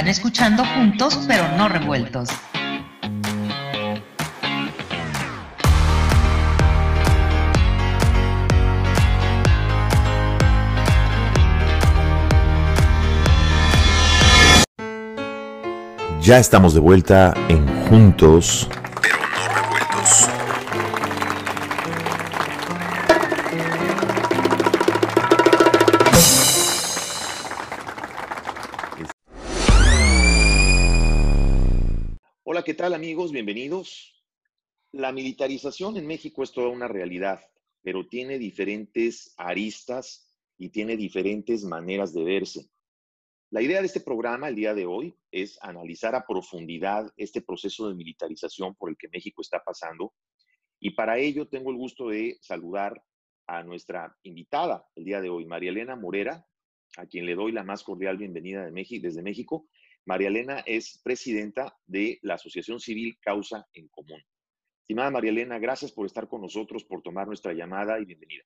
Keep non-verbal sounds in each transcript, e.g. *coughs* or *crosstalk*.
Están escuchando juntos pero no revueltos. Ya estamos de vuelta en Juntos, Bienvenidos. La militarización en México es toda una realidad, pero tiene diferentes aristas y tiene diferentes maneras de verse. La idea de este programa el día de hoy es analizar a profundidad este proceso de militarización por el que México está pasando. Y para ello tengo el gusto de saludar a nuestra invitada el día de hoy, María Elena Morera, a quien le doy la más cordial bienvenida de México, desde México. María Elena es presidenta de la Asociación Civil Causa en Común. Estimada María Elena, gracias por estar con nosotros, por tomar nuestra llamada y bienvenida.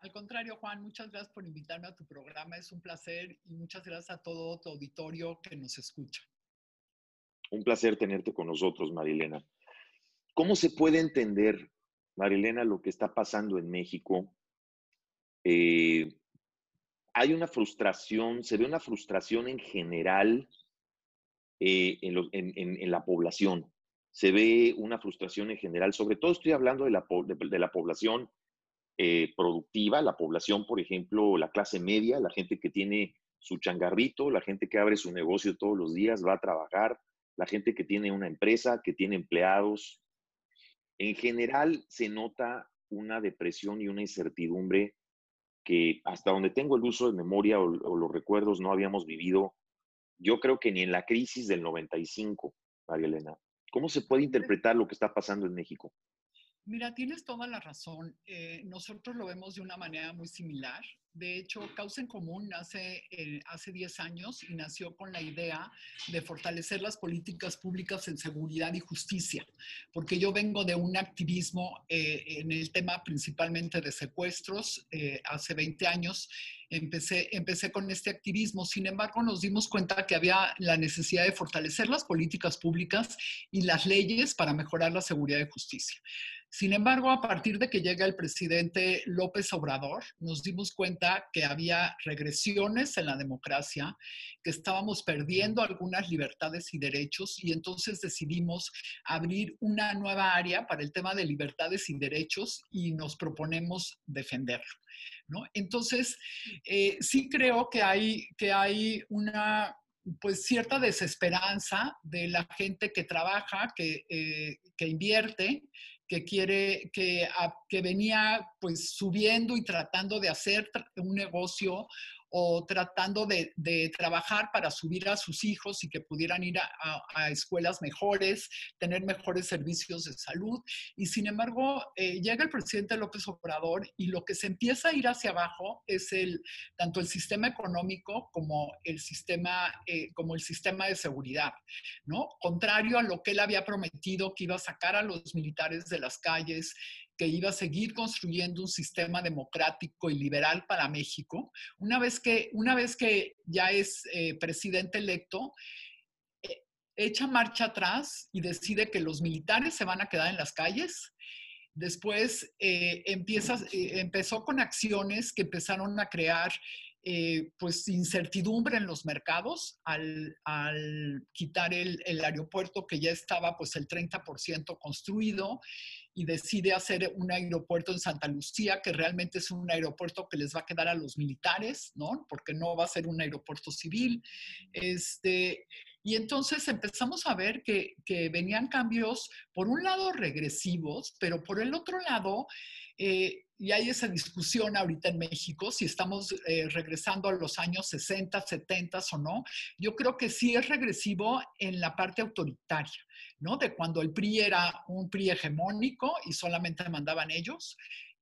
Al contrario, Juan, muchas gracias por invitarme a tu programa. Es un placer y muchas gracias a todo tu auditorio que nos escucha. Un placer tenerte con nosotros, Marilena. ¿Cómo se puede entender, Marilena, lo que está pasando en México? Eh, hay una frustración, se ve una frustración en general eh, en, la población. Se ve una frustración en general, sobre todo estoy hablando de la, población eh, productiva, la población, por ejemplo, la clase media, la gente que tiene su changarrito, la gente que abre su negocio todos los días, va a trabajar, la gente que tiene una empresa, que tiene empleados. En general se nota una depresión y una incertidumbre que hasta donde tengo el uso de memoria o, los recuerdos no habíamos vivido, yo creo que ni en la crisis del 95, María Elena. ¿Cómo se puede interpretar lo que está pasando en México? Mira, tienes toda la razón. Eh, nosotros lo vemos de una manera muy similar. De hecho, Causa en Común nace eh, hace 10 años y nació con la idea de fortalecer las políticas públicas en seguridad y justicia, porque yo vengo de un activismo eh, en el tema principalmente de secuestros. hace 20 años empecé, empecé con este activismo, sin embargo nos dimos cuenta que había la necesidad de fortalecer las políticas públicas y las leyes para mejorar la seguridad y justicia. Sin embargo, a partir de que llega el presidente López Obrador, nos dimos cuenta que había regresiones en la democracia, que estábamos perdiendo algunas libertades y derechos y entonces decidimos abrir una nueva área para el tema de libertades y derechos y nos proponemos defenderlo. ¿no? Entonces, eh, sí creo que hay, que hay una pues cierta desesperanza de la gente que trabaja, que, eh, que invierte, que quiere, que, que venía pues subiendo y tratando de hacer un negocio o tratando de, trabajar para subir a sus hijos y que pudieran ir a, escuelas mejores, tener mejores servicios de salud. Y sin embargo, eh, llega el presidente López Obrador y lo que se empieza a ir hacia abajo es el, tanto el sistema económico como el sistema, eh, como el sistema de seguridad, ¿no? Contrario a lo que él había prometido que iba a sacar a los militares de las calles, que iba a seguir construyendo un sistema democrático y liberal para México, una vez que, una vez que ya es eh, presidente electo, eh, echa marcha atrás y decide que los militares se van a quedar en las calles. Después eh, empieza, empezó con acciones que empezaron a crear pues incertidumbre en los mercados al, quitar el, el, aeropuerto que ya estaba pues el 30% construido y decide hacer un aeropuerto en Santa Lucía, que realmente es un aeropuerto que les va a quedar a los militares, ¿no? Porque no va a ser un aeropuerto civil. Este, y entonces empezamos a ver que, que venían cambios, por un lado regresivos, pero por el otro lado, eh, y hay esa discusión ahorita en México, si estamos eh, regresando a los años 60, 70 o no. Yo creo que sí es regresivo en la parte autoritaria. ¿no? De cuando el PRI era un PRI hegemónico y solamente mandaban ellos,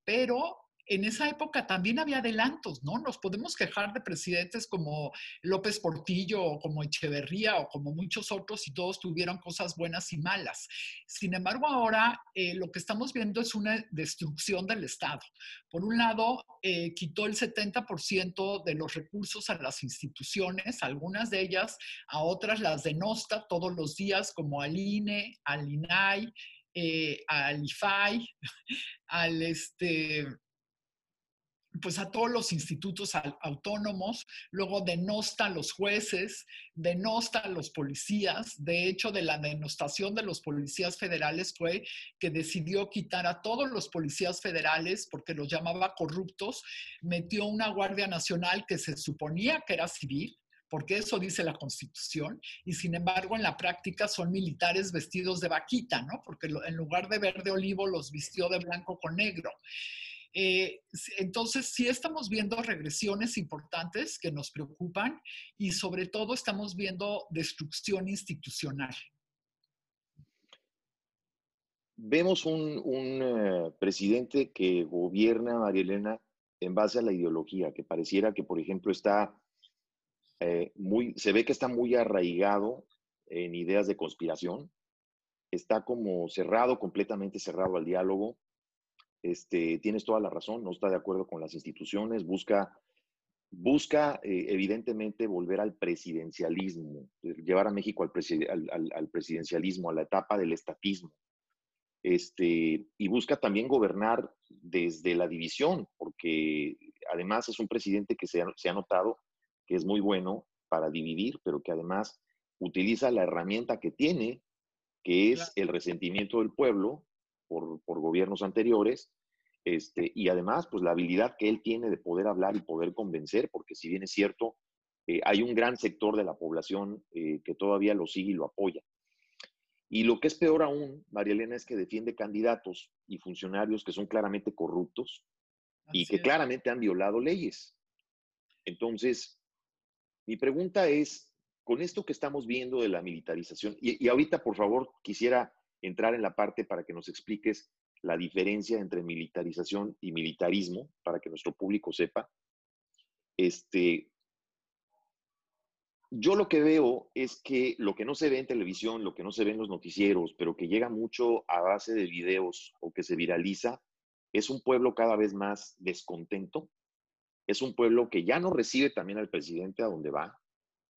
pero en esa época también había adelantos, ¿no? Nos podemos quejar de presidentes como López Portillo o como Echeverría o como muchos otros y todos tuvieron cosas buenas y malas. Sin embargo, ahora eh, lo que estamos viendo es una destrucción del Estado. Por un lado, eh, quitó el 70% de los recursos a las instituciones, algunas de ellas, a otras las denosta todos los días, como al INE, al INAI, eh, al IFAI, *laughs* al este, pues a todos los institutos autónomos, luego denosta a los jueces, denosta a los policías. De hecho, de la denostación de los policías federales fue que decidió quitar a todos los policías federales porque los llamaba corruptos, metió una Guardia Nacional que se suponía que era civil, porque eso dice la Constitución, y sin embargo en la práctica son militares vestidos de vaquita, ¿no? Porque en lugar de verde olivo los vistió de blanco con negro. Eh, entonces, sí estamos viendo regresiones importantes que nos preocupan y sobre todo estamos viendo destrucción institucional. Vemos un, eh, presidente que gobierna, María Elena, en base a la ideología, que pareciera que, por ejemplo, está eh, muy, se ve que está muy arraigado en ideas de conspiración, está como cerrado, completamente cerrado al diálogo, este, tienes toda la razón, no está de acuerdo con las instituciones, busca, busca eh, evidentemente volver al presidencialismo, eh, llevar a México al, presidencialismo, a la etapa del estatismo. Este, y busca también gobernar desde la división, porque además es un presidente que se ha, notado que es muy bueno para dividir, pero que además utiliza la herramienta que tiene, que es el resentimiento del pueblo por, gobiernos anteriores, este, y además, pues la habilidad que él tiene de poder hablar y poder convencer, porque si bien es cierto, eh, hay un gran sector de la población eh, que todavía lo sigue y lo apoya. Y lo que es peor aún, María Elena, es que defiende candidatos y funcionarios que son claramente corruptos y que claramente han violado leyes. Entonces, mi pregunta es, con esto que estamos viendo de la militarización, y, y ahorita, por favor, quisiera entrar en la parte para que nos expliques la diferencia entre militarización y militarismo, para que nuestro público sepa. Este, yo lo que veo es que lo que no se ve en televisión, lo que no se ve en los noticieros, pero que llega mucho a base de videos o que se viraliza, es un pueblo cada vez más descontento. Es un pueblo que ya no recibe también al presidente a donde va,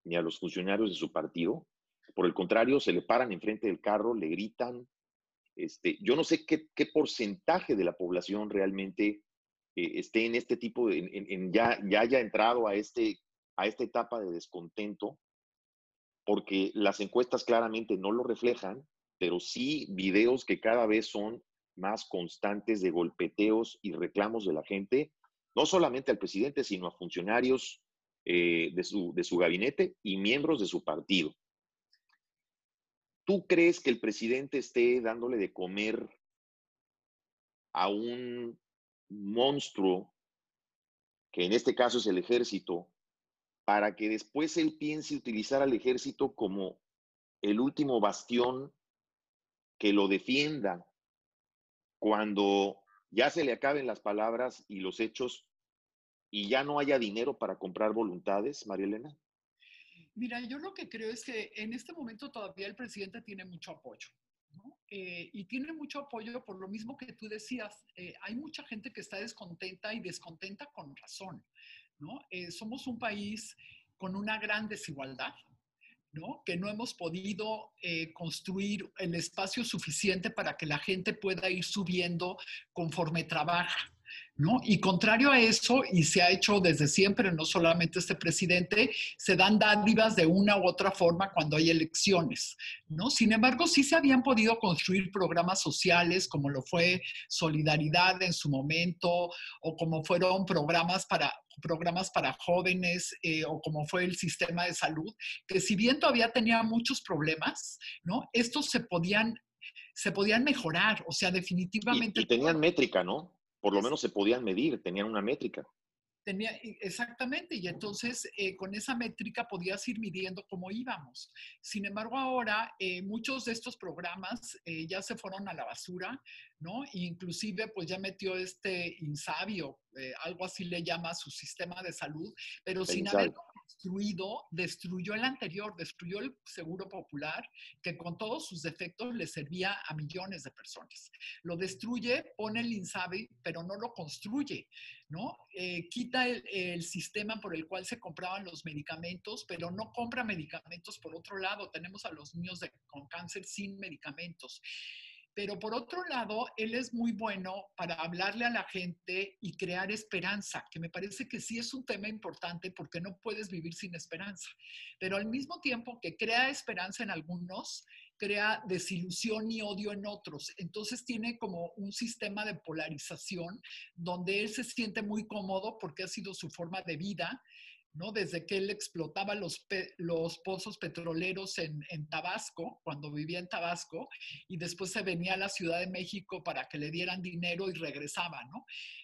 ni a los funcionarios de su partido, por el contrario, se le paran enfrente del carro, le gritan. Este, yo no sé qué, porcentaje de la población realmente eh, esté en este tipo de, ya, ya haya entrado a, este, a esta etapa de descontento, porque las encuestas claramente no lo reflejan, pero sí videos que cada vez son más constantes de golpeteos y reclamos de la gente, no solamente al presidente, sino a funcionarios eh, de, su, de su gabinete y miembros de su partido. ¿Tú crees que el presidente esté dándole de comer a un monstruo, que en este caso es el ejército, para que después él piense utilizar al ejército como el último bastión que lo defienda cuando ya se le acaben las palabras y los hechos y ya no haya dinero para comprar voluntades, María Elena? Mira, yo lo que creo es que en este momento todavía el presidente tiene mucho apoyo. Eh, y tiene mucho apoyo por lo mismo que tú decías. Eh, hay mucha gente que está descontenta y descontenta con razón. Eh, somos un país con una gran desigualdad, ¿no? que no hemos podido construir el espacio suficiente para que la gente pueda ir subiendo conforme trabaja. Y contrario a eso, y se ha hecho desde siempre, no solamente este presidente, se dan dádivas de una u otra forma cuando hay elecciones, ¿no? Sin embargo, sí se habían podido construir programas sociales como lo fue Solidaridad en su momento, o como fueron programas para programas para jóvenes eh, o como fue el sistema de salud, que si bien todavía tenía muchos problemas, ¿no? Estos se podían, se podían mejorar, o sea, definitivamente... y tenían métrica, ¿no? Por lo menos se podían medir, tenían una métrica. Tenía, exactamente, y entonces eh, con esa métrica podías ir midiendo cómo íbamos. Sin embargo, ahora eh, muchos de estos programas eh, ya se fueron a la basura, ¿no? inclusive, pues ya metió este insabio, algo así le llama su sistema de salud, pero sin haber destruido, destruyó el anterior, destruyó el seguro popular, que con todos sus defectos le servía a millones de personas. Lo destruye, pone el INSABI, pero no lo construye, ¿no? Eh, quita el, el, sistema por el cual se compraban los medicamentos, pero no compra medicamentos por otro lado. Tenemos a los niños de, con cáncer sin medicamentos. Pero por otro lado, él es muy bueno para hablarle a la gente y crear esperanza, que me parece que sí es un tema importante porque no puedes vivir sin esperanza. Pero al mismo tiempo que crea esperanza en algunos, crea desilusión y odio en otros. Entonces tiene como un sistema de polarización donde él se siente muy cómodo porque ha sido su forma de vida ¿no? Desde que él explotaba los, pozos petroleros en, Tabasco, cuando vivía en Tabasco, y después se venía a la Ciudad de México para que le dieran dinero y regresaba.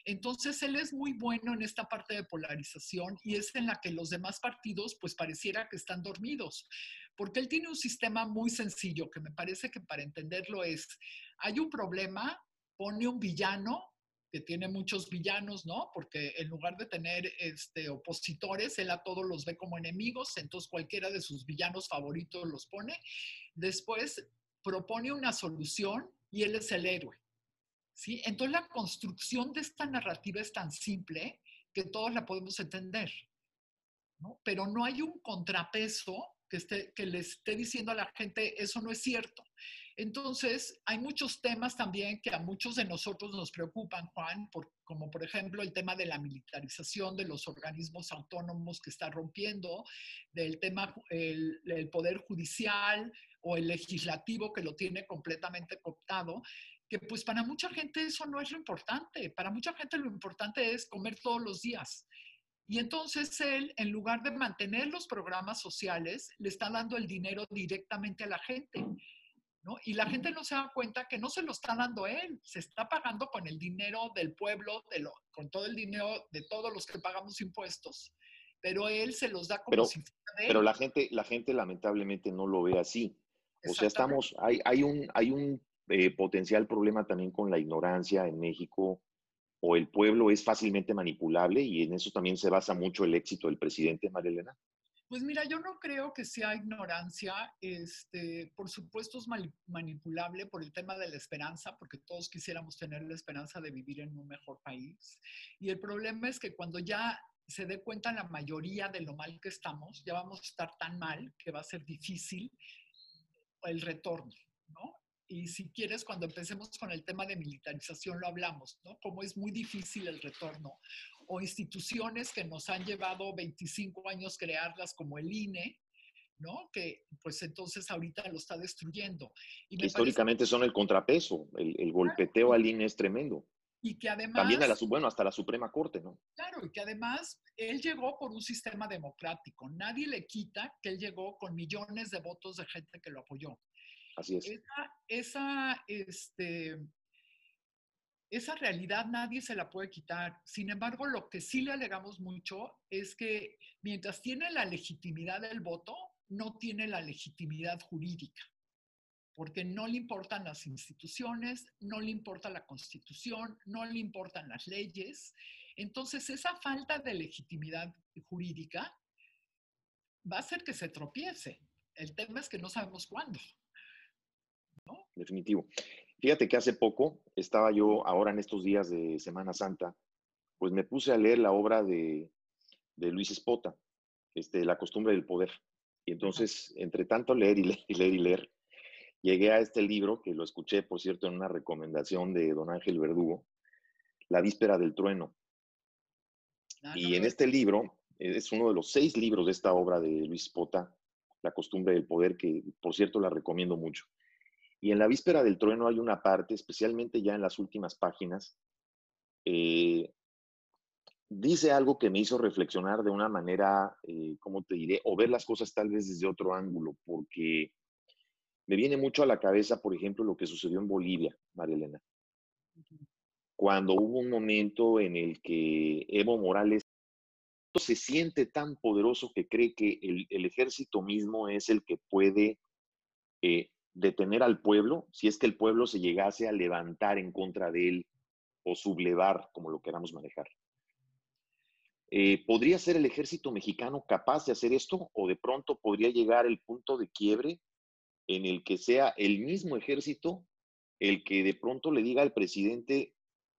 Entonces, él es muy bueno en esta parte de polarización y es en la que los demás partidos, pues pareciera que están dormidos, porque él tiene un sistema muy sencillo, que me parece que para entenderlo es, hay un problema, pone un villano que tiene muchos villanos, ¿no? Porque en lugar de tener este, opositores, él a todos los ve como enemigos, entonces cualquiera de sus villanos favoritos los pone. Después propone una solución y él es el héroe. ¿sí? Entonces la construcción de esta narrativa es tan simple que todos la podemos entender, ¿no? Pero no hay un contrapeso que, esté, que le esté diciendo a la gente, eso no es cierto. Entonces, hay muchos temas también que a muchos de nosotros nos preocupan, Juan, como por ejemplo el tema de la militarización de los organismos autónomos que está rompiendo, del tema del poder judicial o el legislativo que lo tiene completamente cooptado, que pues para mucha gente eso no es lo importante, para mucha gente lo importante es comer todos los días. Y entonces él, en lugar de mantener los programas sociales, le está dando el dinero directamente a la gente. Y la gente no se da cuenta que no se lo está dando él, se está pagando con el dinero del pueblo, de lo, con todo el dinero de todos los que pagamos impuestos, pero él se los da como pero, si fuera de Pero la gente, la gente lamentablemente no lo ve así. O sea, estamos, hay, hay un, hay un eh, potencial problema también con la ignorancia en México, o el pueblo es fácilmente manipulable y en eso también se basa mucho el éxito del presidente, María Elena. Pues mira, yo no creo que sea ignorancia. Este, por supuesto es manipulable por el tema de la esperanza, porque todos quisiéramos tener la esperanza de vivir en un mejor país. Y el problema es que cuando ya se dé cuenta la mayoría de lo mal que estamos, ya vamos a estar tan mal que va a ser difícil el retorno, ¿no? Y si quieres, cuando empecemos con el tema de militarización lo hablamos, ¿no? Como es muy difícil el retorno o instituciones que nos han llevado 25 años crearlas como el INE, ¿no? Que pues entonces ahorita lo está destruyendo. Y históricamente son el contrapeso, el, golpeteo al INE es tremendo. Y que además... También a la, bueno, hasta la Suprema Corte, ¿no? Claro, y que además él llegó por un sistema democrático. Nadie le quita que él llegó con millones de votos de gente que lo apoyó. Así es. Esa, esa este, esa realidad nadie se la puede quitar. Sin embargo, lo que sí le alegamos mucho es que mientras tiene la legitimidad del voto, no tiene la legitimidad jurídica, porque no le importan las instituciones, no le importa la constitución, no le importan las leyes. Entonces, esa falta de legitimidad jurídica va a hacer que se tropiece. El tema es que no sabemos cuándo. Definitivo. Fíjate que hace poco estaba yo, ahora en estos días de Semana Santa, pues me puse a leer la obra de, Luis Espota, este, La costumbre del poder. Y entonces, entre tanto leer y leer y leer y leer, llegué a este libro, que lo escuché, por cierto, en una recomendación de don Ángel Verdugo, La víspera del trueno. Ah, y en este libro, es uno de los seis libros de esta obra de Luis Espota, La costumbre del poder, que por cierto la recomiendo mucho. Y en la víspera del trueno hay una parte, especialmente ya en las últimas páginas, eh, dice algo que me hizo reflexionar de una manera, eh, ¿cómo te diré? O ver las cosas tal vez desde otro ángulo, porque me viene mucho a la cabeza, por ejemplo, lo que sucedió en Bolivia, María Elena. Cuando hubo un momento en el que Evo Morales se siente tan poderoso que cree que el, ejército mismo es el que puede eh, detener al pueblo si es que el pueblo se llegase a levantar en contra de él o sublevar, como lo queramos manejar. Eh, ¿Podría ser el ejército mexicano capaz de hacer esto o de pronto podría llegar el punto de quiebre en el que sea el mismo ejército el que de pronto le diga al presidente,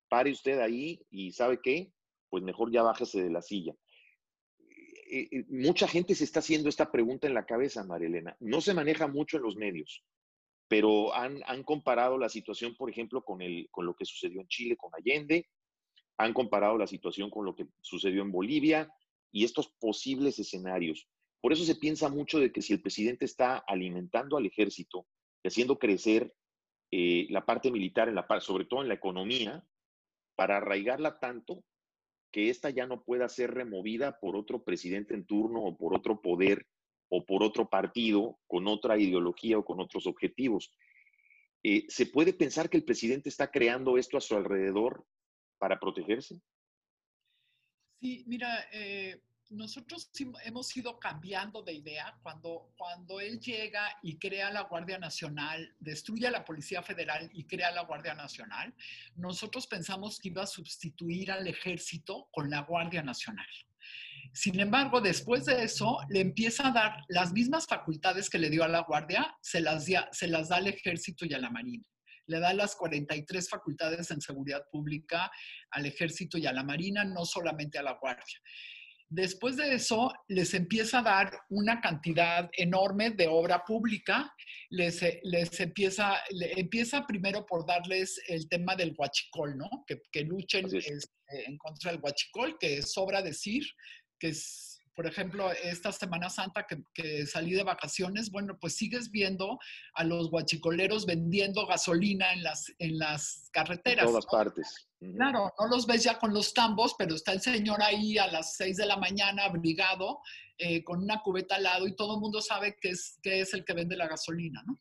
pare usted ahí y sabe qué, pues mejor ya bájese de la silla? Eh, eh, mucha gente se está haciendo esta pregunta en la cabeza, Marilena. No se maneja mucho en los medios, pero han, han comparado la situación, por ejemplo, con, el, con lo que sucedió en Chile con Allende, han comparado la situación con lo que sucedió en Bolivia y estos posibles escenarios. Por eso se piensa mucho de que si el presidente está alimentando al ejército y haciendo crecer eh, la parte militar, sobre todo en la economía, para arraigarla tanto que ésta ya no pueda ser removida por otro presidente en turno o por otro poder o por otro partido con otra ideología o con otros objetivos. Eh, ¿Se puede pensar que el presidente está creando esto a su alrededor para protegerse? Sí, mira, eh, nosotros hemos ido cambiando de idea cuando, cuando él llega y crea la Guardia Nacional, destruye a la Policía Federal y crea la Guardia Nacional, nosotros pensamos que iba a sustituir al ejército con la Guardia Nacional. Sin embargo, después de eso, le empieza a dar las mismas facultades que le dio a la Guardia, se las, se las da al ejército y a la Marina le da las 43 facultades en seguridad pública al ejército y a la marina, no solamente a la guardia. Después de eso, les empieza a dar una cantidad enorme de obra pública. Les, les empieza, empieza primero por darles el tema del huachicol, ¿no? Que, que luchen este, en contra del huachicol, que sobra decir que es por ejemplo, esta Semana Santa que, salí de vacaciones, bueno, pues sigues viendo a los guachicoleros vendiendo gasolina en las, en las carreteras. En todas partes. Claro, no los ves ya con los tambos, pero está el señor ahí a las 6 de la mañana abrigado eh, con una cubeta al lado y todo el mundo sabe que es, que es el que vende la gasolina, ¿no?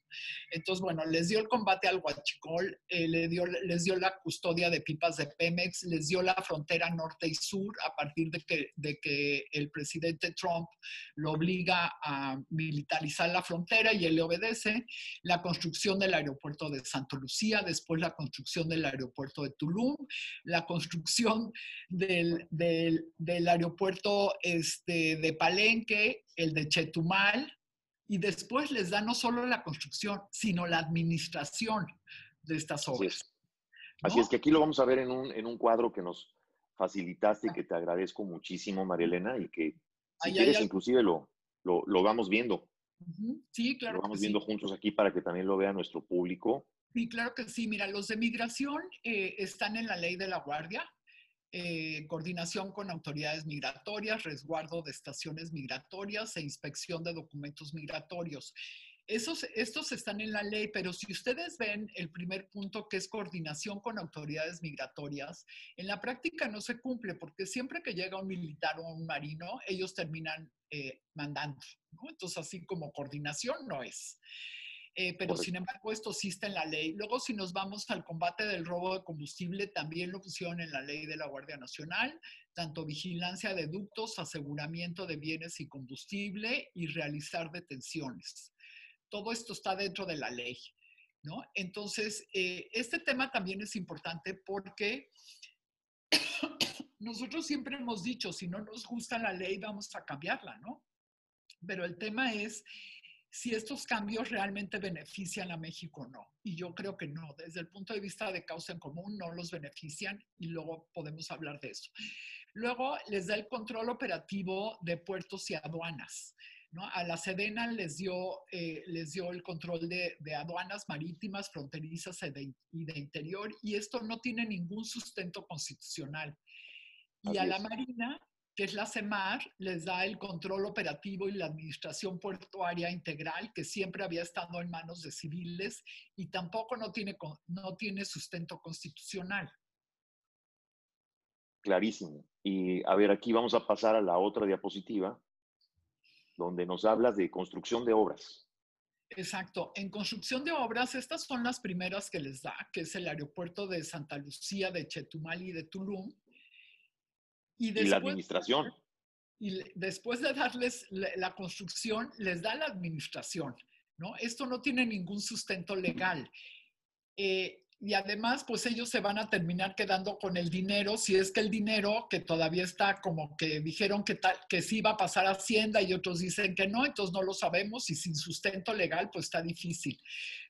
Entonces, bueno, les dio el combate al huachicol, eh, le dio, les dio la custodia de pipas de Pemex, les dio la frontera norte y sur a partir de que, de que el presidente Trump lo obliga a militarizar la frontera y él le obedece, la construcción del aeropuerto de Santa Lucía, después la construcción del aeropuerto de Tulum, la construcción del, del, del aeropuerto este, de Palenque, el de Chetumal, y después les da no solo la construcción, sino la administración de estas obras. Así es, que aquí lo vamos a ver en un, en un cuadro que nos facilitaste y que te agradezco muchísimo, María Elena, y que si quieres inclusive lo, lo, lo, vamos viendo. Sí, claro. Lo vamos viendo juntos aquí para que también lo vea nuestro público. Sí, claro que sí. Mira, los de migración eh, están en la ley de la guardia. Eh, coordinación con autoridades migratorias, resguardo de estaciones migratorias e inspección de documentos migratorios. Esos, estos están en la ley, pero si ustedes ven el primer punto, que es coordinación con autoridades migratorias, en la práctica no se cumple porque siempre que llega un militar o un marino, ellos terminan eh, mandando. Entonces, así como coordinación no es. Eh, pero sin embargo esto sí está en la ley. Luego, si nos vamos al combate del robo de combustible, también lo pusieron en la ley de la Guardia Nacional, tanto vigilancia de ductos, aseguramiento de bienes y combustible y realizar detenciones. Todo esto está dentro de la ley. ¿no? Entonces, eh, este tema también es importante porque *coughs* nosotros siempre hemos dicho, si no nos gusta la ley, vamos a cambiarla, ¿no? Pero el tema es si estos cambios realmente benefician a México o no. Y yo creo que no. Desde el punto de vista de causa en común, no los benefician y luego podemos hablar de eso. Luego les da el control operativo de puertos y aduanas. ¿no? A la Sedena les dio, eh, les dio el control de, aduanas marítimas, fronterizas y de, interior, y esto no tiene ningún sustento constitucional. Y a la Marina que es la CEMAR, les da el control operativo y la administración portuaria integral, que siempre había estado en manos de civiles y tampoco no tiene, no tiene sustento constitucional. Clarísimo. Y a ver, aquí vamos a pasar a la otra diapositiva, donde nos hablas de construcción de obras. Exacto. En construcción de obras, estas son las primeras que les da, que es el aeropuerto de Santa Lucía, de Chetumal y de Tulum, y, la administración. y después de darles la construcción, les da la administración, ¿no? Esto no tiene ningún sustento legal. Eh, y además, pues ellos se van a terminar quedando con el dinero, si es que el dinero que todavía está como que dijeron que, que sí iba a pasar a Hacienda y otros dicen que no, entonces no lo sabemos y sin sustento legal, pues está difícil.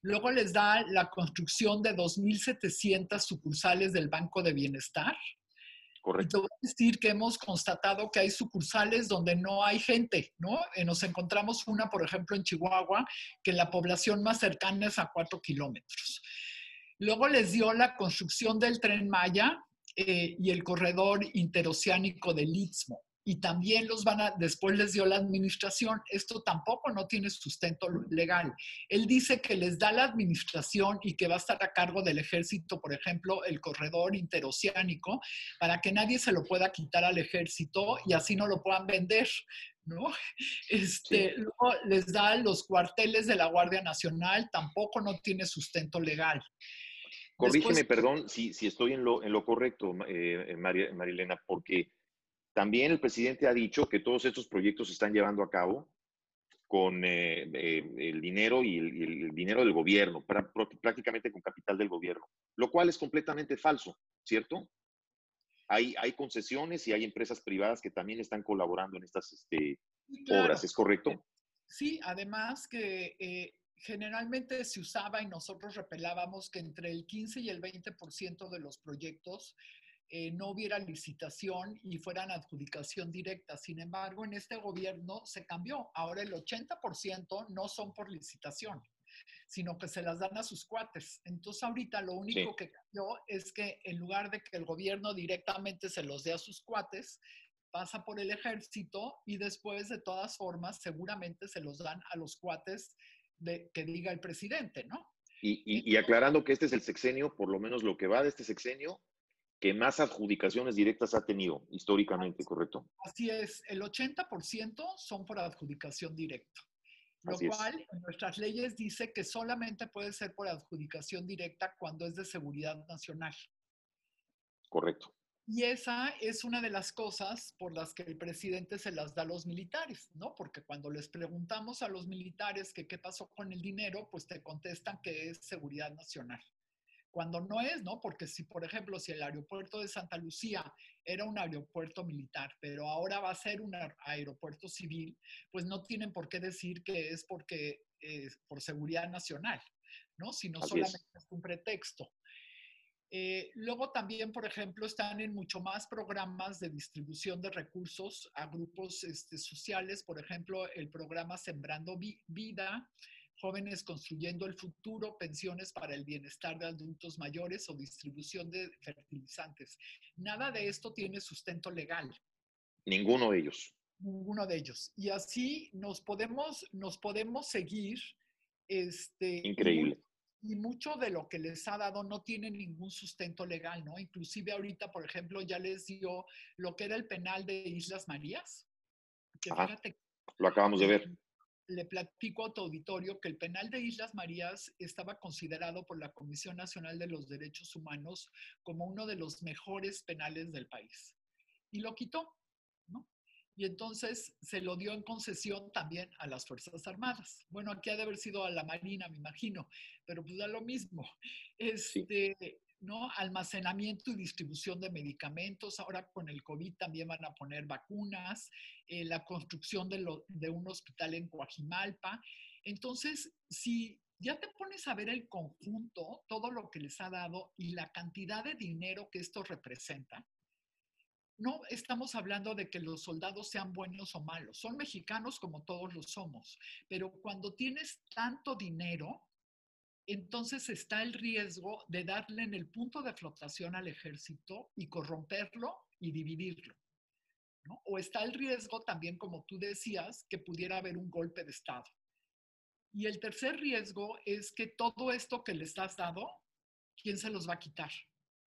Luego les da la construcción de 2.700 sucursales del Banco de Bienestar. Correcto. Te voy a decir que hemos constatado que hay sucursales donde no hay gente, ¿no? Eh, nos encontramos una, por ejemplo, en Chihuahua, que la población más cercana es a cuatro kilómetros. Luego les dio la construcción del tren Maya eh, y el corredor interoceánico del Istmo. Y también los van a, después les dio la administración. Esto tampoco no tiene sustento legal. Él dice que les da la administración y que va a estar a cargo del ejército, por ejemplo, el corredor interoceánico, para que nadie se lo pueda quitar al ejército y así no lo puedan vender. ¿no? Este, Luego les da los cuarteles de la Guardia Nacional, tampoco no tiene sustento legal. Corrígeme, perdón, si, si estoy en lo, en lo correcto, eh, Marilena, porque también el presidente ha dicho que todos estos proyectos se están llevando a cabo con eh, eh, el dinero y el, dinero del gobierno, prácticamente con capital del gobierno, lo cual es completamente falso, ¿cierto? Hay, hay concesiones y hay empresas privadas que también están colaborando en estas este, obras, ¿es correcto? Sí, además que eh, generalmente se usaba y nosotros repelábamos que entre el 15 y el 20% de los proyectos eh, no hubiera licitación y fueran adjudicación directa. Sin embargo, en este gobierno se cambió. Ahora el 80% no son por licitación, sino que se las dan a sus cuates. Entonces ahorita lo único que cambió es que en lugar de que el gobierno directamente se los dé a sus cuates, pasa por el ejército y después de todas formas seguramente se los dan a los cuates de, que diga el presidente, ¿no? Y, aclarando que este es el sexenio, por lo menos lo que va de este sexenio, que más adjudicaciones directas ha tenido históricamente, ¿correcto? Así es, el 80% son por adjudicación directa, lo cual en nuestras leyes dice que solamente puede ser por adjudicación directa cuando es de seguridad nacional. Correcto. Y esa es una de las cosas por las que el presidente se las da a los militares, ¿no? Porque cuando les preguntamos a los militares que qué pasó con el dinero, pues te contestan que es seguridad nacional. Cuando no es, ¿no? Porque si, por ejemplo, si el aeropuerto de Santa Lucía era un aeropuerto militar, pero ahora va a ser un aeropuerto civil, pues no tienen por qué decir que es porque es por seguridad nacional, ¿no? Sino solamente es un pretexto. Eh, luego también, por ejemplo, están en mucho más programas de distribución de recursos a grupos este, sociales, por ejemplo, el programa Sembrando Vida, Jóvenes Construyendo el Futuro, Pensiones para el Bienestar de Adultos Mayores o distribución de fertilizantes. Nada de esto tiene sustento legal. Ninguno de ellos. Ninguno de ellos. Y así nos podemos, nos podemos seguir. Este, Increíble y mucho de lo que les ha dado no tiene ningún sustento legal, ¿no? Inclusive ahorita, por ejemplo, ya les dio lo que era el penal de Islas Marías. Que fíjate, lo acabamos de ver. Le platico a tu auditorio que el penal de Islas Marías estaba considerado por la Comisión Nacional de los Derechos Humanos como uno de los mejores penales del país. Y lo quitó, ¿no? y entonces se lo dio en concesión también a las Fuerzas Armadas. Bueno, aquí ha de haber sido a la Marina, me imagino, pero pues da lo mismo. Este, ¿no? Almacenamiento y distribución de medicamentos. Ahora con el COVID también van a poner vacunas, eh, la construcción de, de un hospital en Coajimalpa. Entonces, si ya te pones a ver el conjunto, todo lo que les ha dado y la cantidad de dinero que esto representa, no estamos hablando de que los soldados sean buenos o malos, son mexicanos como todos lo somos, pero cuando tienes tanto dinero, entonces está el riesgo de darle en el punto de flotación al ejército y corromperlo y dividirlo. O está el riesgo también, como tú decías, que pudiera haber un golpe de Estado. Y el tercer riesgo es que todo esto que les has dado, ¿quién se los va a quitar?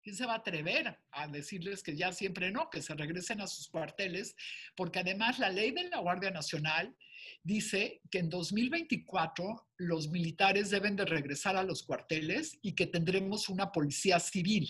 ¿Quién se va a atrever a decirles que ya siempre no, que se regresen a sus cuarteles? Porque además la ley de la Guardia Nacional dice que en 2024 los militares deben de regresar a los cuarteles y que tendremos una policía civil.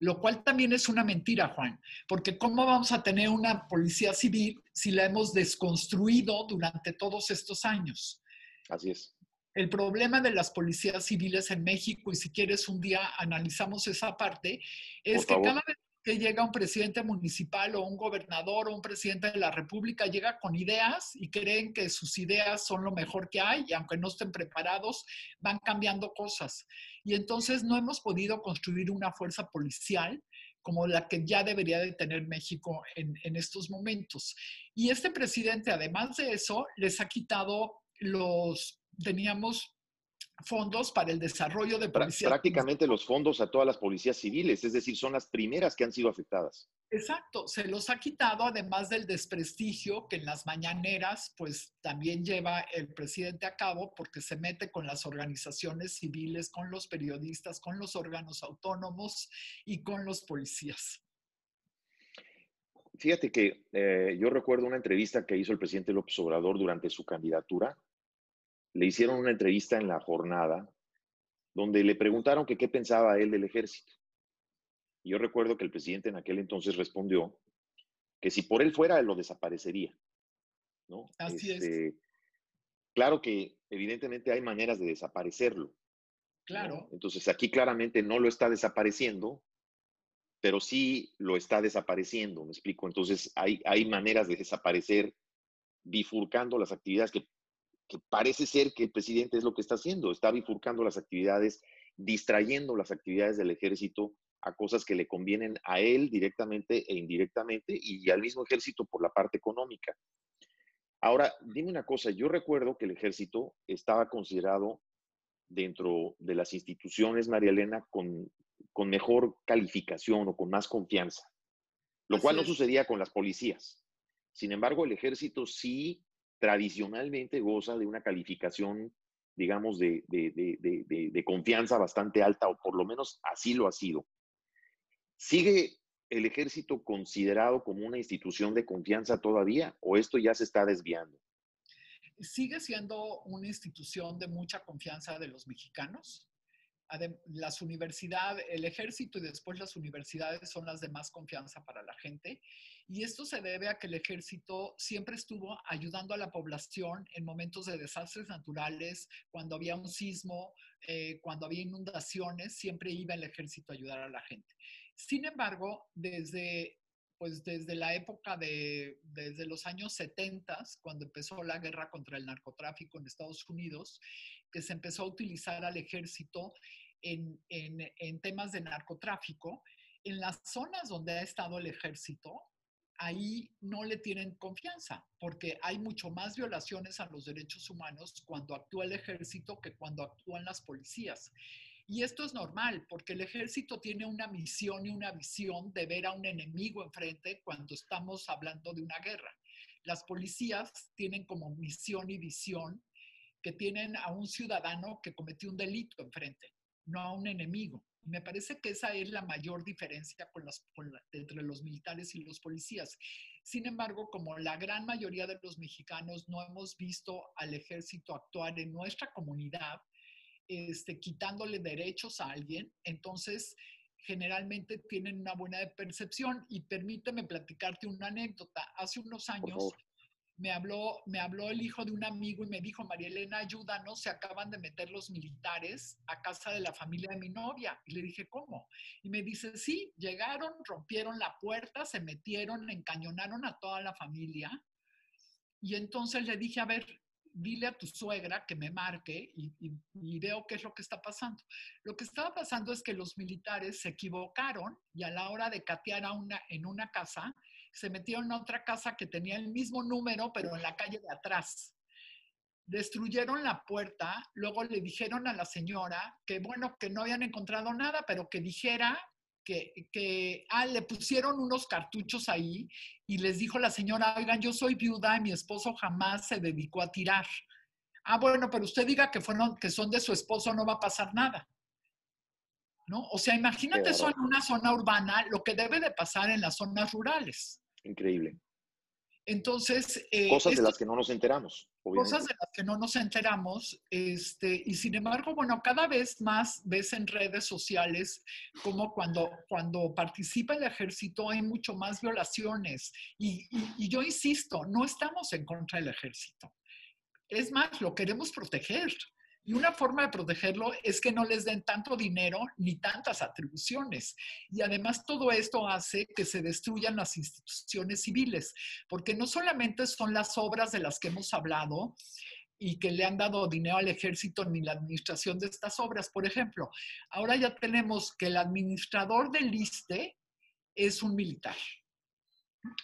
lo cual también es una mentira, Juan, porque ¿cómo vamos a tener una policía civil si la hemos desconstruido durante todos estos años? Así es. El problema de las policías civiles en México, y si quieres un día analizamos esa parte, es que cada vez que llega un presidente municipal o un gobernador o un presidente de la República, llega con ideas y creen que sus ideas son lo mejor que hay y aunque no estén preparados, van cambiando cosas. Y entonces no hemos podido construir una fuerza policial como la que ya debería de tener México en, en estos momentos. Y este presidente, además de eso, les ha quitado los, teníamos fondos para el desarrollo de policías. Prácticamente los fondos a todas las policías civiles, es decir, son las primeras que han sido afectadas. Exacto, se los ha quitado además del desprestigio que en las mañaneras pues también lleva el presidente a cabo porque se mete con las organizaciones civiles, con los periodistas, con los órganos autónomos y con los policías. Fíjate que eh, yo recuerdo una entrevista que hizo el presidente López Obrador durante su candidatura le hicieron una entrevista en la jornada donde le preguntaron que qué pensaba él del ejército. Y yo recuerdo que el presidente en aquel entonces respondió que si por él fuera, lo desaparecería. ¿no? Así es. Este, claro que evidentemente hay maneras de desaparecerlo. Claro. Entonces aquí claramente no lo está desapareciendo, pero sí lo está desapareciendo, me explico. Entonces hay, hay maneras de desaparecer bifurcando las actividades que que parece ser que el presidente es lo que está haciendo, está bifurcando las actividades, distrayendo las actividades del ejército a cosas que le convienen a él directamente e indirectamente y al mismo ejército por la parte económica. Ahora, dime una cosa, yo recuerdo que el ejército estaba considerado dentro de las instituciones, María Elena, con, con mejor calificación o con más confianza, lo cual no sucedía con las policías. Sin embargo, el ejército sí tradicionalmente goza de una calificación, digamos, de, confianza bastante alta, o por lo menos así lo ha sido. ¿Sigue el ejército considerado como una institución de confianza todavía o esto ya se está desviando? Sigue siendo una institución de mucha confianza de los mexicanos las universidades, el ejército y después las universidades son las de más confianza para la gente. Y esto se debe a que el ejército siempre estuvo ayudando a la población en momentos de desastres naturales, cuando había un sismo, eh, cuando había inundaciones, siempre iba el ejército a ayudar a la gente. Sin embargo, desde pues desde la época de, desde los años 70, cuando empezó la guerra contra el narcotráfico en Estados Unidos, que se empezó a utilizar al ejército en, en, temas de narcotráfico, en las zonas donde ha estado el ejército, ahí no le tienen confianza, porque hay mucho más violaciones a los derechos humanos cuando actúa el ejército que cuando actúan las policías. Y esto es normal, porque el ejército tiene una misión y una visión de ver a un enemigo enfrente cuando estamos hablando de una guerra. Las policías tienen como misión y visión que tienen a un ciudadano que cometió un delito enfrente no a un enemigo. Me parece que esa es la mayor diferencia con entre los militares y los policías. Sin embargo, como la gran mayoría de los mexicanos no hemos visto al ejército actuar en nuestra comunidad, este, quitándole derechos a alguien, entonces generalmente tienen una buena percepción. Y permíteme platicarte una anécdota. Hace unos años me habló, me habló el hijo de un amigo y me dijo, María Elena, ayúdanos, se acaban de meter los militares a casa de la familia de mi novia. Y le dije, ¿cómo? Y me dice, sí, llegaron, rompieron la puerta, se metieron, encañonaron a toda la familia. Y entonces le dije, a ver, dile a tu suegra que me marque y, y, veo qué es lo que está pasando. Lo que estaba pasando es que los militares se equivocaron y a la hora de catear a una, en una casa, se metieron a otra casa que tenía el mismo número, pero en la calle de atrás. Destruyeron la puerta, luego le dijeron a la señora que, bueno, que no habían encontrado nada, pero que dijera que, que ah, le pusieron unos cartuchos ahí y les dijo la señora, oigan, yo soy viuda y mi esposo jamás se dedicó a tirar. Ah, bueno, pero usted diga que, fueron, que son de su esposo, no va a pasar nada. ¿No? O sea, imagínate eso en una zona urbana, lo que debe de pasar en las zonas rurales. Increíble. Entonces... Eh, cosas de las que no nos enteramos. Cosas de las que no nos enteramos. Este, y sin embargo, bueno, cada vez más ves en redes sociales como cuando, cuando participa el ejército hay mucho más violaciones. y, y yo insisto, no estamos en contra del ejército. Es más, lo queremos proteger. Y una forma de protegerlo es que no les den tanto dinero ni tantas atribuciones. Y además todo esto hace que se destruyan las instituciones civiles, porque no solamente son las obras de las que hemos hablado y que le han dado dinero al ejército ni la administración de estas obras. Por ejemplo, ahora ya tenemos que el administrador del ISTE es un militar.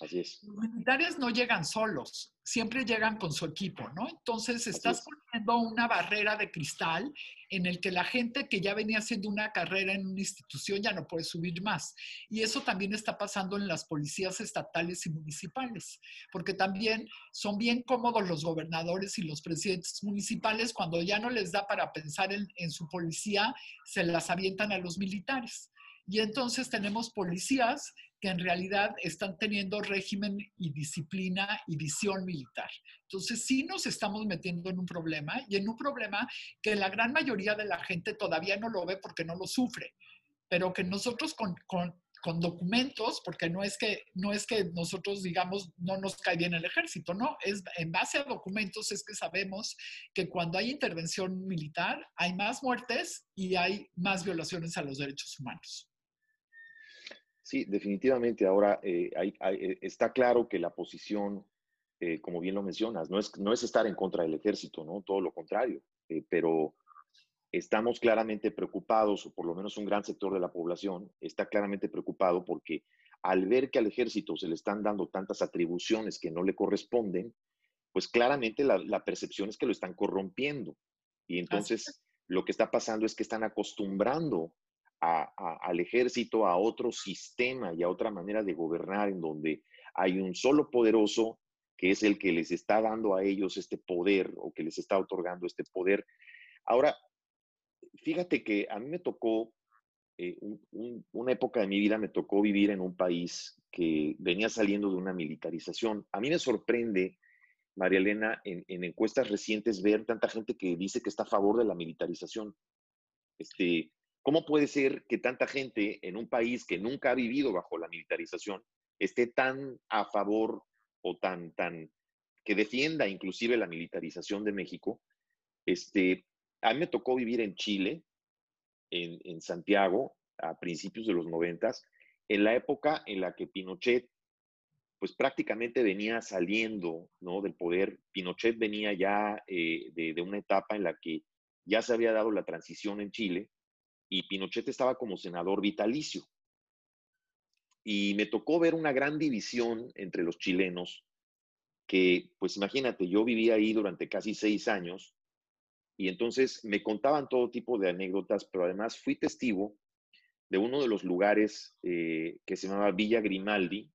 Así es. Los militares no llegan solos, siempre llegan con su equipo, ¿no? Entonces estás poniendo una barrera de cristal en el que la gente que ya venía haciendo una carrera en una institución ya no puede subir más. Y eso también está pasando en las policías estatales y municipales, porque también son bien cómodos los gobernadores y los presidentes municipales cuando ya no les da para pensar en, en su policía, se las avientan a los militares. Y entonces tenemos policías que en realidad están teniendo régimen y disciplina y visión militar. Entonces sí nos estamos metiendo en un problema y en un problema que la gran mayoría de la gente todavía no lo ve porque no lo sufre, pero que nosotros con, con, con documentos, porque no es, que, no es que nosotros digamos no nos cae bien el ejército, no, es en base a documentos es que sabemos que cuando hay intervención militar hay más muertes y hay más violaciones a los derechos humanos. Sí, definitivamente. Ahora eh, eh, está claro que la posición, eh, como bien lo mencionas, no es, no es estar en contra del ejército, ¿no? Todo lo contrario. pero estamos claramente preocupados, o por lo menos un gran sector de la población está claramente preocupado porque al ver que al ejército se le están dando tantas atribuciones que no le corresponden, pues claramente la, la percepción es que lo están corrompiendo. Y entonces lo que está pasando es que están acostumbrando al ejército a otro sistema y a otra manera de gobernar en donde hay un solo poderoso que es el que les está dando a ellos este poder o que les está otorgando este poder. Ahora, fíjate que a mí me tocó, eh, una época de mi vida me tocó vivir en un país que venía saliendo de una militarización. A mí me sorprende, María Elena, en, en encuestas recientes ver tanta gente que dice que está a favor de la militarización. Este, ¿Cómo puede ser que tanta gente en un país que nunca ha vivido bajo la militarización esté tan a favor o tan, tan, que defienda inclusive la militarización de México? Este, a mí me tocó vivir en Chile, en, en Santiago, a principios de los noventas, en la época en la que Pinochet, pues prácticamente venía saliendo ¿no? del poder. Pinochet venía ya eh, de, de una etapa en la que ya se había dado la transición en Chile y Pinochet estaba como senador vitalicio. Y me tocó ver una gran división entre los chilenos, que pues imagínate, yo vivía ahí durante casi seis años y entonces me contaban todo tipo de anécdotas, pero además fui testigo de uno de los lugares eh, que se llamaba Villa Grimaldi,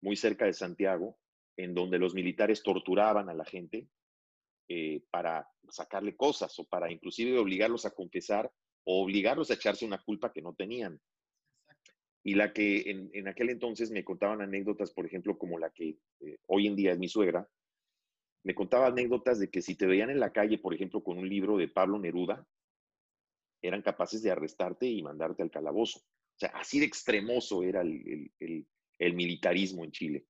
muy cerca de Santiago, en donde los militares torturaban a la gente eh, para sacarle cosas o para inclusive obligarlos a confesar o obligarlos a echarse una culpa que no tenían. Y la que en, aquel entonces me contaban anécdotas, por ejemplo, como la que eh, hoy en día es mi suegra, me contaba anécdotas de que si te veían en la calle, por ejemplo, con un libro de Pablo Neruda, eran capaces de arrestarte y mandarte al calabozo. O sea, así de extremoso era el, militarismo en Chile.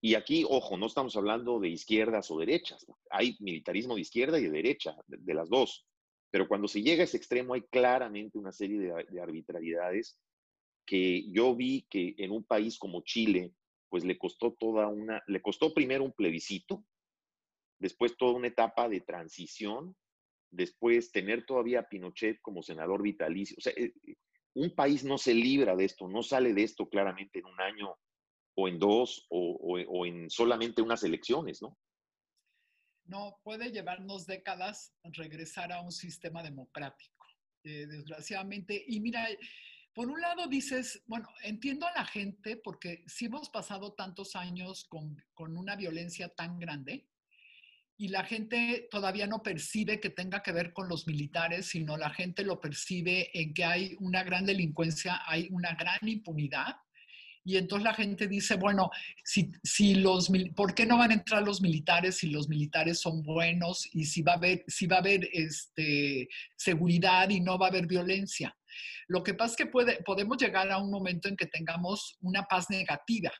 Y aquí, ojo, no estamos hablando de izquierdas o derechas. Hay militarismo de izquierda y de derecha, de las dos. Pero cuando se llega a ese extremo hay claramente una serie de, arbitrariedades que yo vi que en un país como Chile, pues le costó toda una, le costó primero un plebiscito, después toda una etapa de transición, después tener todavía a Pinochet como senador vitalicio. O sea, eh, un país no se libra de esto, no sale de esto claramente en un año o en dos o en solamente unas elecciones, ¿no? No puede llevarnos décadas regresar a un sistema democrático, eh, desgraciadamente. Y mira, por un lado dices, bueno, entiendo a la gente porque si hemos pasado tantos años con, con una violencia tan grande y la gente todavía no percibe que tenga que ver con los militares, sino la gente lo percibe en que hay una gran delincuencia, hay una gran impunidad Y entonces la gente dice, bueno, si, si los, ¿por qué no van a entrar los militares si los militares son buenos y si va a haber, si va a haber este, seguridad y no va a haber violencia? Lo que pasa es que puede, podemos llegar a un momento en que tengamos una paz negativa.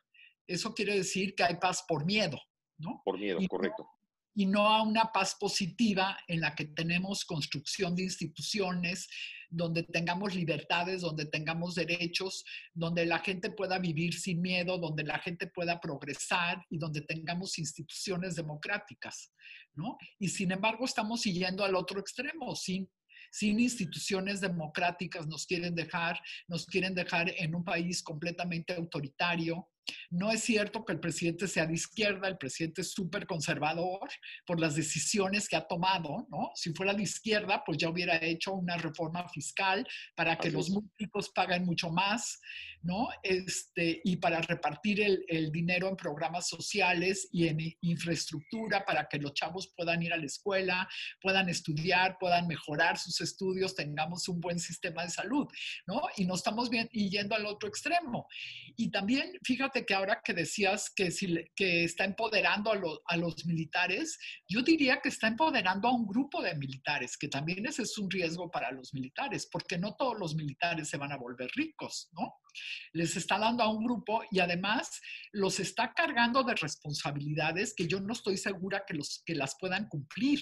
Eso quiere decir que hay paz por miedo, ¿no? Por miedo, correcto y no a una paz positiva en la que tenemos construcción de instituciones, donde tengamos libertades, donde tengamos derechos, donde la gente pueda vivir sin miedo, donde la gente pueda progresar y donde tengamos instituciones democráticas, ¿no? Y sin embargo estamos siguiendo al otro extremo, sin sin instituciones democráticas nos quieren dejar, nos quieren dejar en un país completamente autoritario, no es cierto que el presidente sea de izquierda, el presidente es súper conservador por las decisiones que ha tomado, ¿no? Si fuera de izquierda, pues ya hubiera hecho una reforma fiscal para que los múltiplos paguen mucho más, ¿no? Este, y para repartir el, el dinero en programas sociales y en infraestructura para que los chavos puedan ir a la escuela, puedan estudiar, puedan mejorar sus estudios, tengamos un buen sistema de salud, ¿no? Y no estamos bien y yendo al otro extremo. Y también, fíjate, que ahora que decías que, está empoderando a, a, los militares, yo diría que está empoderando a un grupo de militares, que también ese es un riesgo para los militares, porque no todos los militares se van a volver ricos, ¿no? Les está dando a un grupo y además los está cargando de responsabilidades que yo no estoy segura que, los, que las puedan cumplir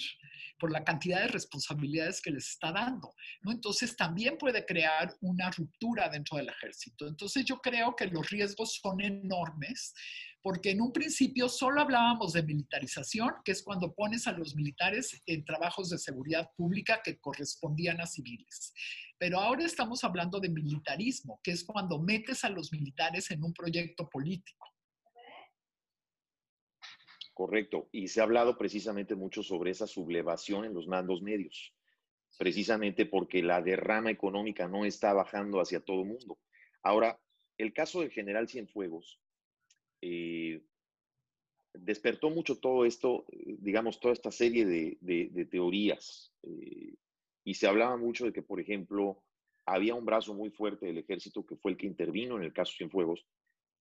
por la cantidad de responsabilidades que les está dando. ¿no? Entonces también puede crear una ruptura dentro del ejército. Entonces yo creo que los riesgos son enormes porque en un principio solo hablábamos de militarización, que es cuando pones a los militares en trabajos de seguridad pública que correspondían a civiles. Pero ahora estamos hablando de militarismo, que es cuando metes a los militares en un proyecto político. Correcto. Y se ha hablado precisamente mucho sobre esa sublevación en los mandos medios, precisamente porque la derrama económica no está bajando hacia todo el mundo. Ahora, el caso del general Cienfuegos eh, despertó mucho todo esto, digamos, toda esta serie de, teorías. Eh, y se hablaba mucho de que, por ejemplo, había un brazo muy fuerte del ejército que fue el que intervino en el caso Cienfuegos,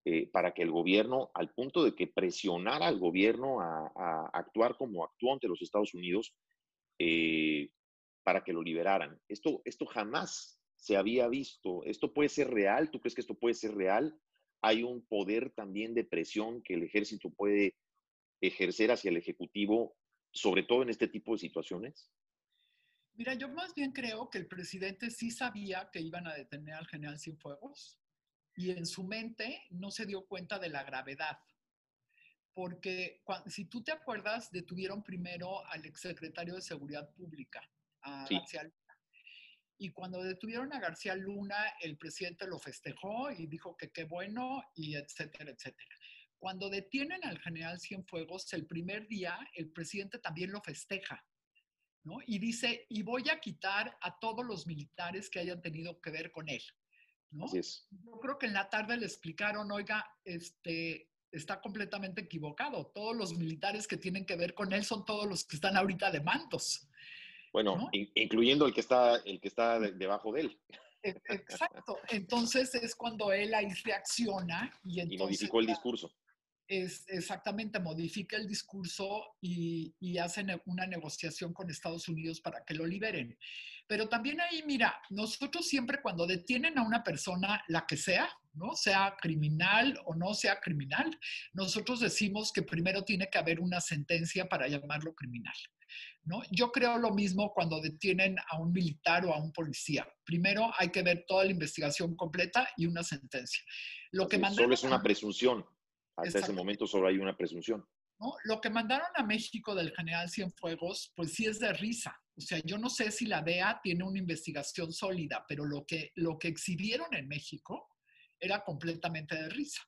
eh, para que el gobierno, al punto de que presionara al gobierno a, actuar como actuó ante los Estados Unidos, eh, para que lo liberaran. Esto, esto jamás se había visto. ¿Esto puede ser real? ¿Tú crees que esto puede ser real? Hay un poder también de presión que el ejército puede ejercer hacia el Ejecutivo, sobre todo en este tipo de situaciones. Mira, yo más bien creo que el presidente sí sabía que iban a detener al general Cienfuegos y en su mente no se dio cuenta de la gravedad. Porque si tú te acuerdas, detuvieron primero al exsecretario de Seguridad Pública, a García Luna. Y cuando detuvieron a García Luna, el presidente lo festejó y dijo que qué bueno, y etcétera, etcétera. Cuando detienen al general Cienfuegos, el primer día, el presidente también lo festeja. ¿no? Y dice, y voy a quitar a todos los militares que hayan tenido que ver con él. Yo creo que en la tarde le explicaron, oiga, este, está completamente equivocado. Todos los militares que tienen que ver con él son todos los que están ahorita de mandos. Bueno, incluyendo el que está, el que está debajo de él. E, exacto. Entonces es cuando él ahí reacciona y, y modificó el discurso es exactamente modifica el discurso y, y hacen una negociación con Estados Unidos para que lo liberen. Pero también ahí, mira, nosotros siempre cuando detienen a una persona, la que sea, ¿no? Sea criminal o no sea criminal, nosotros decimos que primero tiene que haber una sentencia para llamarlo criminal. ¿No? Yo creo lo mismo cuando detienen a un militar o a un policía. Primero hay que ver toda la investigación completa y una sentencia. Lo que solo es una presunción. Hasta ese momento solo hay una presunción. ¿no? Lo que mandaron a México del general Cienfuegos, pues sí es de risa. O sea, yo no sé si la DEA tiene una investigación sólida, pero lo que, lo que exhibieron en México era completamente de risa.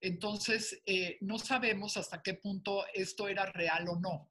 Entonces, eh, no sabemos hasta qué punto esto era real o no,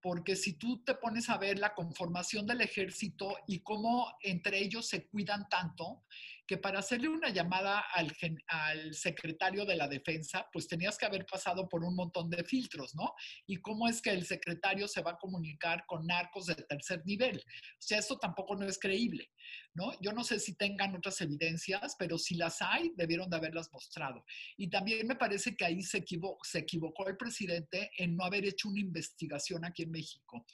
porque si tú te pones a ver la conformación del ejército y cómo entre ellos se cuidan tanto, que para hacerle una llamada al, al, secretario de la defensa, pues tenías que haber pasado por un montón de filtros, ¿no? Y cómo es que el secretario se va a comunicar con narcos de tercer nivel. O sea, eso tampoco no es creíble, ¿no? Yo no sé si tengan otras evidencias, pero si las hay, debieron de haberlas mostrado. Y también me parece que ahí se, se equivocó el presidente en no haber hecho una investigación aquí en México,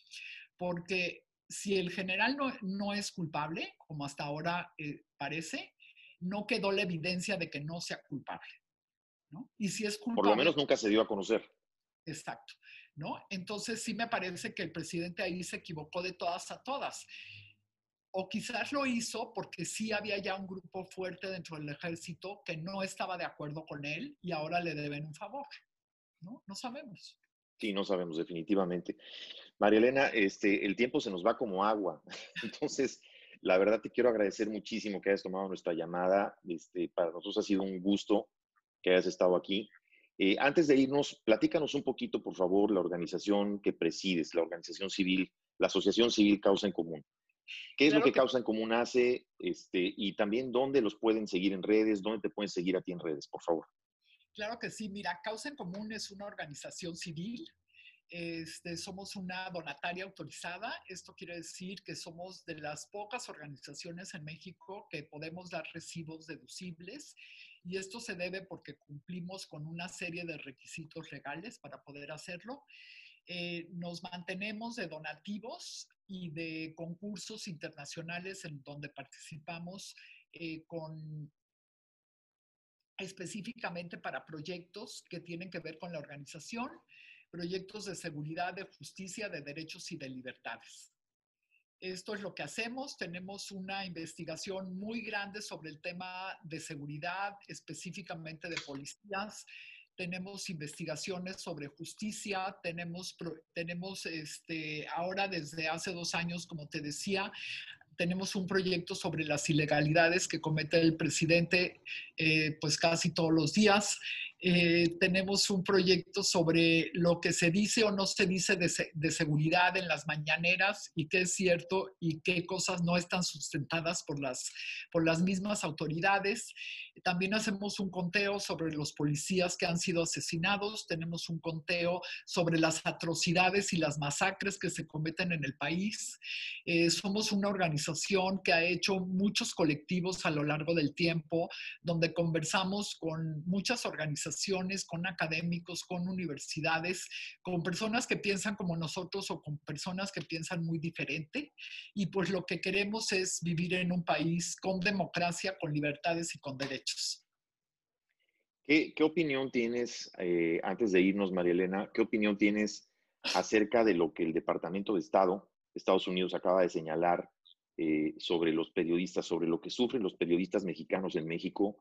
porque si el general no, no es culpable, como hasta ahora eh, parece, no quedó la evidencia de que no sea culpable. ¿no? Y si es culpable. Por lo menos nunca se dio a conocer. Exacto. ¿no? Entonces sí me parece que el presidente ahí se equivocó de todas a todas. O quizás lo hizo porque sí había ya un grupo fuerte dentro del ejército que no estaba de acuerdo con él y ahora le deben un favor. ¿no? No sabemos. Sí, no sabemos definitivamente. María Elena, este, el tiempo se nos va como agua. *laughs* Entonces, la verdad te quiero agradecer muchísimo que hayas tomado nuestra llamada. Este, para nosotros ha sido un gusto que hayas estado aquí. Eh, antes de irnos, platícanos un poquito, por favor, la organización que presides, la organización civil, la Asociación Civil Causa en Común. ¿Qué es lo que, que, Causa en Común hace? Este, y también dónde los pueden seguir en redes, dónde te pueden seguir a ti en redes, por favor. Claro que sí. Mira, Causa en Común es una organización civil este, somos una donataria autorizada. Esto quiere decir que somos de las pocas organizaciones en México que podemos dar recibos deducibles y esto se debe porque cumplimos con una serie de requisitos legales para poder hacerlo. Eh, nos mantenemos de donativos y de concursos internacionales en donde participamos eh, con específicamente para proyectos que tienen que ver con la organización proyectos de seguridad, de justicia, de derechos y de libertades. Esto es lo que hacemos. Tenemos una investigación muy grande sobre el tema de seguridad, específicamente de policías. Tenemos investigaciones sobre justicia, tenemos, tenemos este, ahora desde hace dos años, como te decía, tenemos un proyecto sobre las ilegalidades que comete el presidente eh, pues casi todos los días eh, tenemos un proyecto sobre lo que se dice o no se dice de, de, seguridad en las mañaneras y qué es cierto y qué cosas no están sustentadas por las, por las mismas autoridades. También hacemos un conteo sobre los policías que han sido asesinados, tenemos un conteo sobre las atrocidades y las masacres que se cometen en el país. Eh, somos una organización que ha hecho muchos colectivos a lo largo del tiempo, donde conversamos con muchas organizaciones con académicos, con universidades, con personas que piensan como nosotros o con personas que piensan muy diferente. Y pues lo que queremos es vivir en un país con democracia, con libertades y con derechos. ¿Qué, opinión tienes, eh, antes de irnos, María Elena, qué opinión tienes acerca de lo que el Departamento de Estado de Estados Unidos acaba de señalar eh, sobre los periodistas, sobre lo que sufren los periodistas mexicanos en México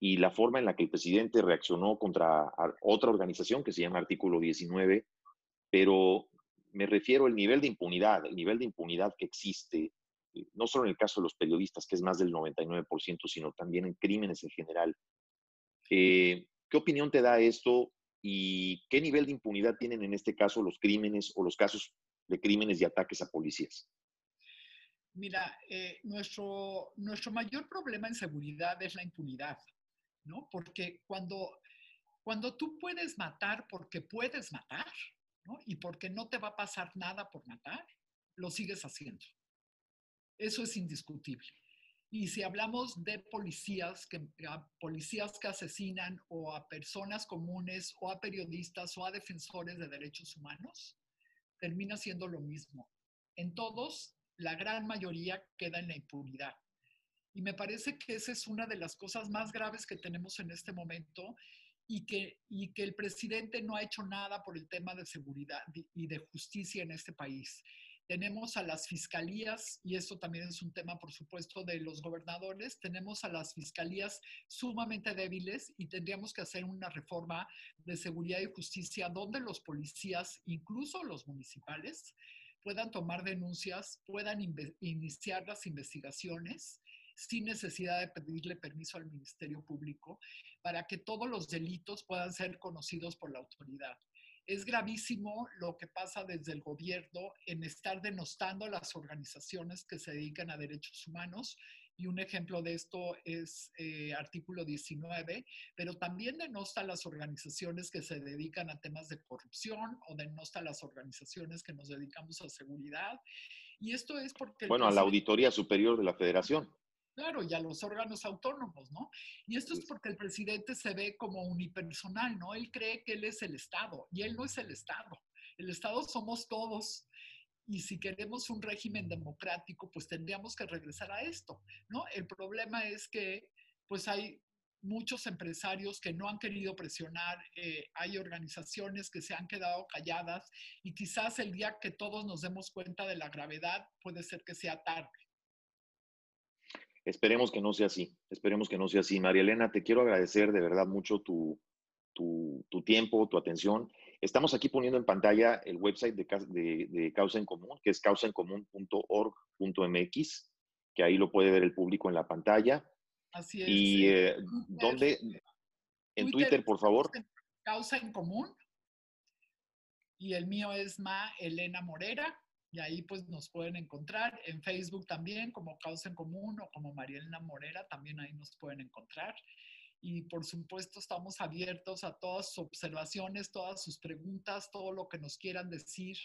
y la forma en la que el presidente reaccionó contra otra organización que se llama Artículo 19, pero me refiero al nivel de impunidad, el nivel de impunidad que existe, no solo en el caso de los periodistas, que es más del 99%, sino también en crímenes en general. Eh, ¿Qué opinión te da esto y qué nivel de impunidad tienen en este caso los crímenes o los casos de crímenes y ataques a policías? Mira, eh, nuestro, nuestro mayor problema en seguridad es la impunidad. ¿no? Porque cuando, cuando tú puedes matar porque puedes matar, ¿no? Y porque no te va a pasar nada por matar, lo sigues haciendo. Eso es indiscutible. Y si hablamos de policías que, policías que asesinan o a personas comunes o a periodistas o a defensores de derechos humanos, termina siendo lo mismo. En todos, la gran mayoría queda en la impunidad. Y me parece que esa es una de las cosas más graves que tenemos en este momento y que, y que el presidente no ha hecho nada por el tema de seguridad y de justicia en este país. Tenemos a las fiscalías, y esto también es un tema, por supuesto, de los gobernadores, tenemos a las fiscalías sumamente débiles y tendríamos que hacer una reforma de seguridad y justicia donde los policías, incluso los municipales, puedan tomar denuncias, puedan iniciar las investigaciones sin necesidad de pedirle permiso al Ministerio Público para que todos los delitos puedan ser conocidos por la autoridad. Es gravísimo lo que pasa desde el gobierno en estar denostando a las organizaciones que se dedican a derechos humanos y un ejemplo de esto es eh, artículo 19, pero también denosta las organizaciones que se dedican a temas de corrupción o denosta las organizaciones que nos dedicamos a seguridad. Y esto es porque... Bueno, a la Auditoría Superior de la Federación. Claro, y a los órganos autónomos, ¿no? Y esto es porque el presidente se ve como unipersonal, ¿no? Él cree que él es el Estado y él no es el Estado. El Estado somos todos y si queremos un régimen democrático, pues tendríamos que regresar a esto, ¿no? El problema es que, pues hay muchos empresarios que no han querido presionar, eh, hay organizaciones que se han quedado calladas y quizás el día que todos nos demos cuenta de la gravedad puede ser que sea tarde. Esperemos que no sea así, esperemos que no sea así. María Elena, te quiero agradecer de verdad mucho tu, tu tiempo, tu atención. Estamos aquí poniendo en pantalla el website de, Causa en Común, que es causaencomún.org.mx, que ahí lo puede ver el público en la pantalla. Así es. Y eh, ¿dónde? En Twitter, por favor. Causa en Común. Y el mío es Ma Elena Morera. Y ahí pues nos pueden encontrar. En Facebook también, como Causa en Común o como María Elena Morera, también ahí nos pueden encontrar y por supuesto estamos abiertos a todas sus observaciones, todas sus preguntas, todo lo que nos quieran decir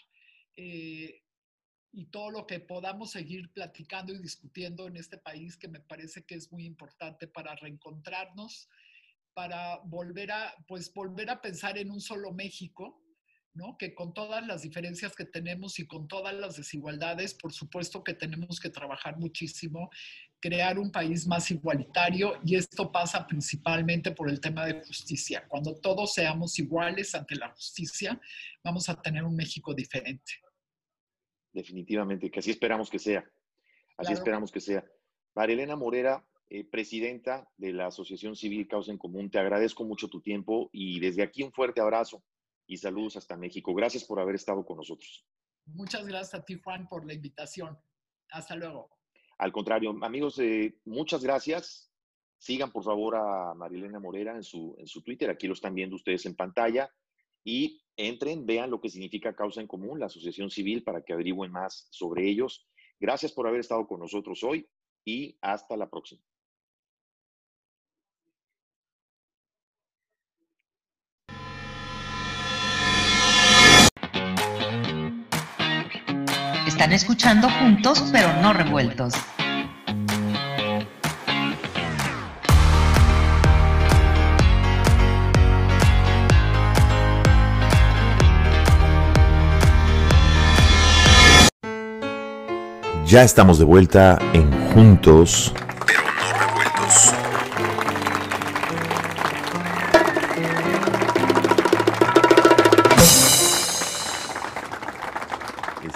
eh, y todo lo que podamos seguir platicando y discutiendo en este país que me parece que es muy importante para reencontrarnos, para volver a, pues volver a pensar en un solo México, ¿no? Que con todas las diferencias que tenemos y con todas las desigualdades, por supuesto que tenemos que trabajar muchísimo crear un país más igualitario y esto pasa principalmente por el tema de justicia. Cuando todos seamos iguales ante la justicia, vamos a tener un México diferente. Definitivamente, que así esperamos que sea. Así esperamos que sea. María Elena Morera, eh, presidenta de la Asociación Civil Causa en Común, te agradezco mucho tu tiempo y desde aquí un fuerte abrazo y saludos hasta México. Gracias por haber estado con nosotros. Muchas gracias a ti, Juan, por la invitación. Hasta luego. Al contrario, amigos, eh, muchas gracias. Sigan por favor a Marilena Morera en su, en su Twitter. Aquí lo están viendo ustedes en pantalla. Y entren, vean lo que significa Causa en Común, la asociación civil, para que averigüen más sobre ellos. Gracias por haber estado con nosotros hoy y hasta la próxima. Escuchando juntos pero no revueltos. Ya estamos de vuelta en Juntos